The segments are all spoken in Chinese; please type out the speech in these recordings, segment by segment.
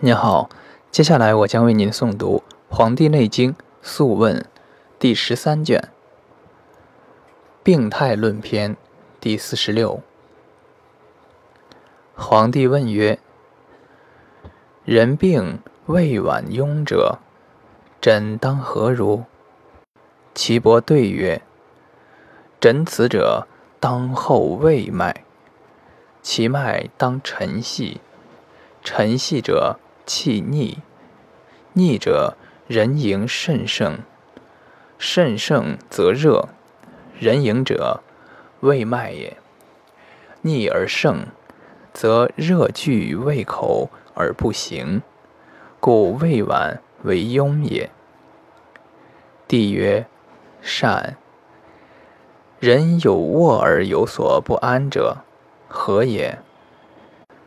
您好，接下来我将为您诵读《黄帝内经·素问》第十三卷《病态论篇》第四十六。皇帝问曰：“人病未晚庸者，诊当何如？”岐伯对曰：“诊此者，当后卫脉，其脉当沉细，沉细者。”气逆，逆者人迎甚盛，甚盛则热，人迎者胃脉也。逆而盛，则热聚于胃口而不行，故胃脘为痈也。帝曰：善。人有卧而有所不安者，何也？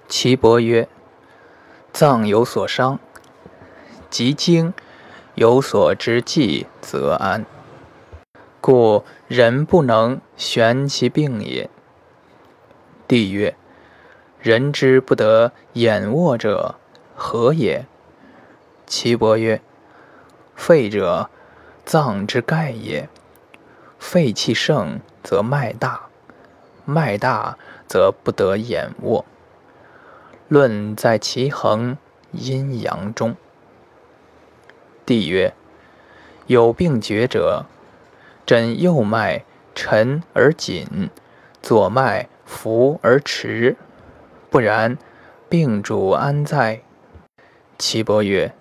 岐伯曰。脏有所伤，及经有所之计，则安。故人不能悬其病也。帝曰：人之不得眼卧者，何也？岐伯曰：肺者，脏之盖也。肺气盛，则脉大；脉大，则不得眼卧。论在其衡阴阳中。帝曰：有病厥者，诊右脉沉而紧，左脉浮而迟，不然，病主安在？岐伯曰：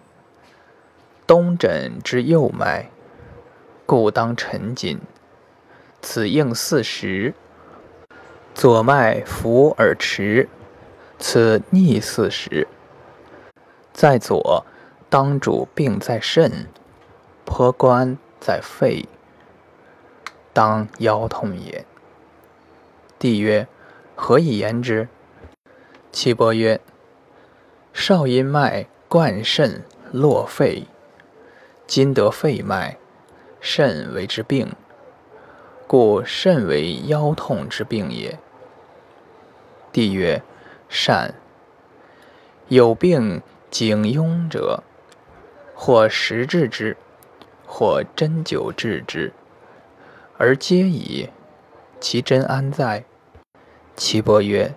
冬诊之右脉，故当沉紧，此应四时；左脉浮而迟。此逆四时，在左，当主病在肾，颇关在肺，当腰痛也。帝曰：何以言之？岐伯曰：少阴脉贯肾络肺，今得肺脉，肾为之病，故肾为腰痛之病也。帝曰。善有病颈痈者，或食治之，或针灸治之，而皆以。其真安在？岐伯曰：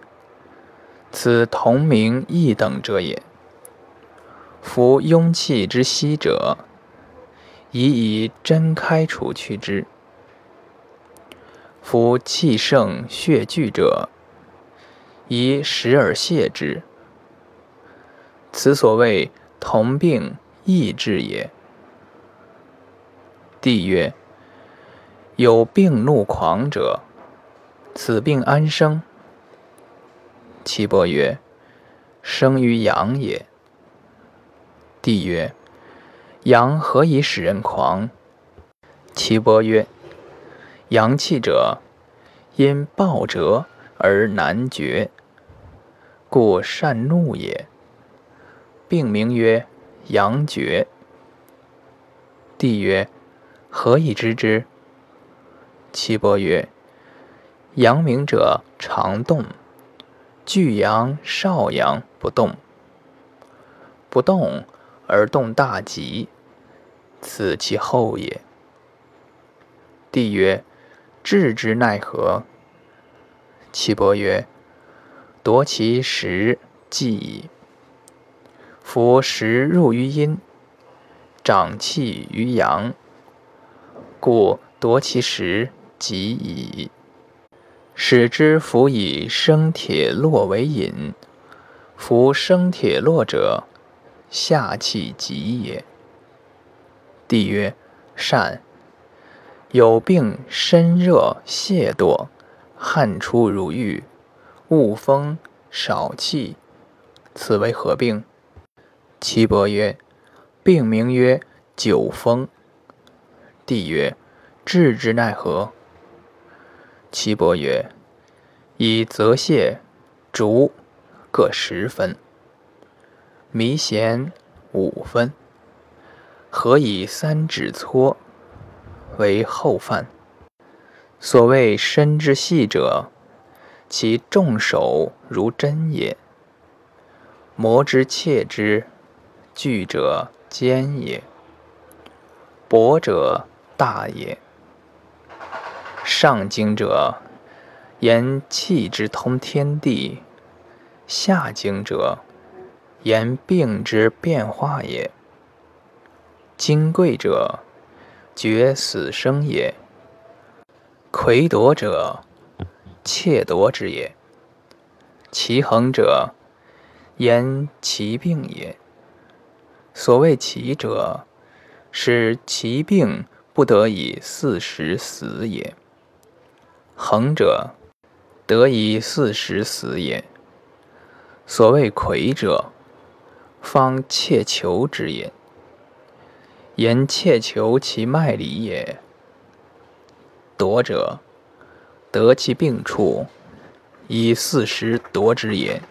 此同名异等者也。夫庸气之息者，宜以针开除去之；夫气盛血聚者，以食而泻之，此所谓同病异治也。帝曰：有病怒狂者，此病安生？岐伯曰：生于阳也。帝曰：阳何以使人狂？岐伯曰：阳气者，因暴折而难决。故善怒也，病名曰阳厥。帝曰：何以知之？岐伯曰：阳明者常动，巨阳少阳不动，不动而动大吉，此其后也。帝曰：治之奈何？岐伯曰：夺其时即矣。夫食入于阴，长气于阳，故夺其时即矣。使之服以生铁络为引，夫生铁络者，下气急也。帝曰：善。有病身热泄堕，汗出如浴。恶风少气，此为何病？岐伯曰：病名曰久风。帝曰：治之奈何？岐伯曰：以泽泻、竹各十分，迷涎五分，何以三指搓为后犯？所谓身之细者。其重手如针也，磨之切之，锯者坚也，博者大也。上经者，言气之通天地；下经者，言病之变化也。金贵者，决死生也；魁夺者，窃夺之也。其恒者，言其病也。所谓奇者，使其病不得以四时死也。恒者，得以四时死也。所谓魁者，方切求之也。言切求其脉理也。夺者，得其病处，以四时夺之也。